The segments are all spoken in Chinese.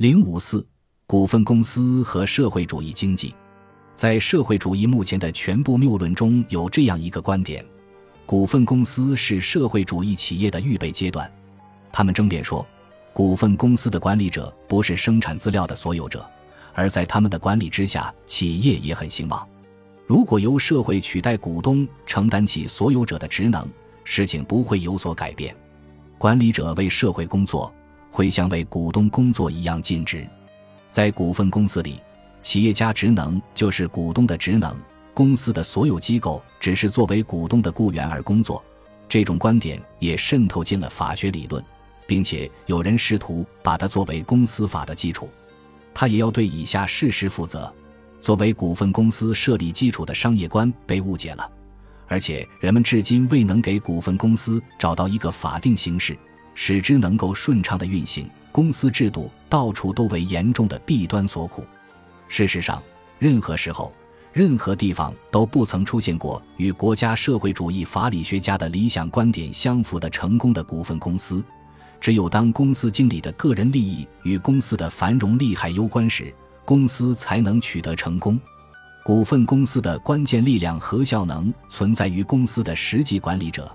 零五四，股份公司和社会主义经济，在社会主义目前的全部谬论中有这样一个观点：股份公司是社会主义企业的预备阶段。他们争辩说，股份公司的管理者不是生产资料的所有者，而在他们的管理之下，企业也很兴旺。如果由社会取代股东承担起所有者的职能，事情不会有所改变。管理者为社会工作。会像为股东工作一样尽职，在股份公司里，企业家职能就是股东的职能，公司的所有机构只是作为股东的雇员而工作。这种观点也渗透进了法学理论，并且有人试图把它作为公司法的基础。他也要对以下事实负责：作为股份公司设立基础的商业观被误解了，而且人们至今未能给股份公司找到一个法定形式。使之能够顺畅的运行，公司制度到处都为严重的弊端所苦。事实上，任何时候、任何地方都不曾出现过与国家社会主义法理学家的理想观点相符的成功的股份公司。只有当公司经理的个人利益与公司的繁荣利害攸关时，公司才能取得成功。股份公司的关键力量和效能存在于公司的实际管理者。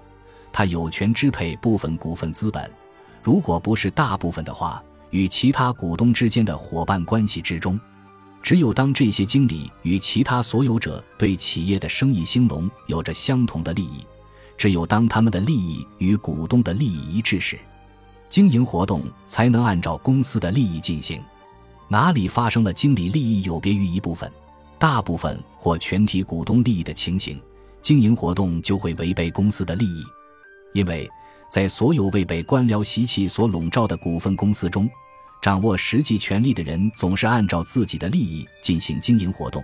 他有权支配部分股份资本，如果不是大部分的话，与其他股东之间的伙伴关系之中，只有当这些经理与其他所有者对企业的生意兴隆有着相同的利益，只有当他们的利益与股东的利益一致时，经营活动才能按照公司的利益进行。哪里发生了经理利益有别于一部分、大部分或全体股东利益的情形，经营活动就会违背公司的利益。因为在所有未被官僚习气所笼罩的股份公司中，掌握实际权力的人总是按照自己的利益进行经营活动，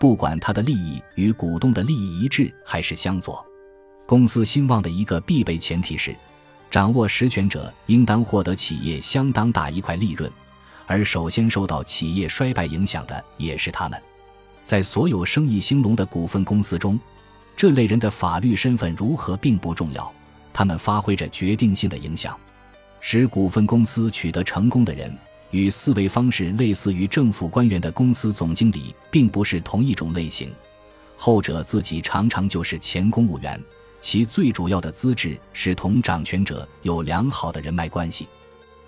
不管他的利益与股东的利益一致还是相左。公司兴旺的一个必备前提是，掌握实权者应当获得企业相当大一块利润，而首先受到企业衰败影响的也是他们。在所有生意兴隆的股份公司中，这类人的法律身份如何并不重要。他们发挥着决定性的影响，使股份公司取得成功的人，与思维方式类似于政府官员的公司总经理，并不是同一种类型。后者自己常常就是前公务员，其最主要的资质是同掌权者有良好的人脉关系。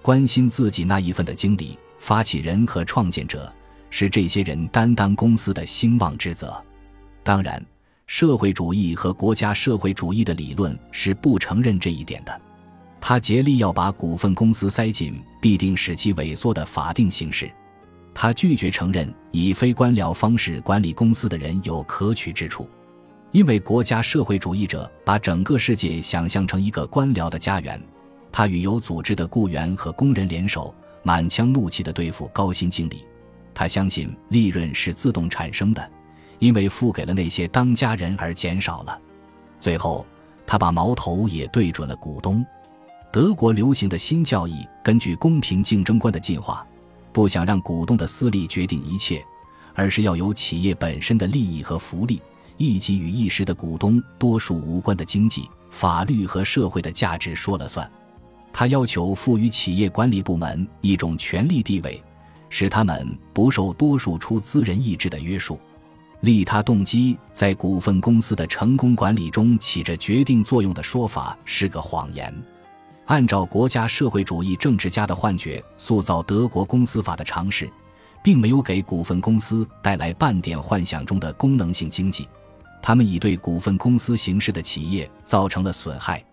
关心自己那一份的经理、发起人和创建者，是这些人担当公司的兴旺之责。当然。社会主义和国家社会主义的理论是不承认这一点的，他竭力要把股份公司塞进必定使其萎缩的法定形式，他拒绝承认以非官僚方式管理公司的人有可取之处，因为国家社会主义者把整个世界想象成一个官僚的家园，他与有组织的雇员和工人联手，满腔怒气地对付高薪经理，他相信利润是自动产生的。因为付给了那些当家人而减少了，最后他把矛头也对准了股东。德国流行的新教义根据公平竞争观的进化，不想让股东的私利决定一切，而是要由企业本身的利益和福利，一己与一时的股东多数无关的经济、法律和社会的价值说了算。他要求赋予企业管理部门一种权力地位，使他们不受多数出资人意志的约束。利他动机在股份公司的成功管理中起着决定作用的说法是个谎言。按照国家社会主义政治家的幻觉塑造德国公司法的尝试，并没有给股份公司带来半点幻想中的功能性经济，他们已对股份公司形式的企业造成了损害。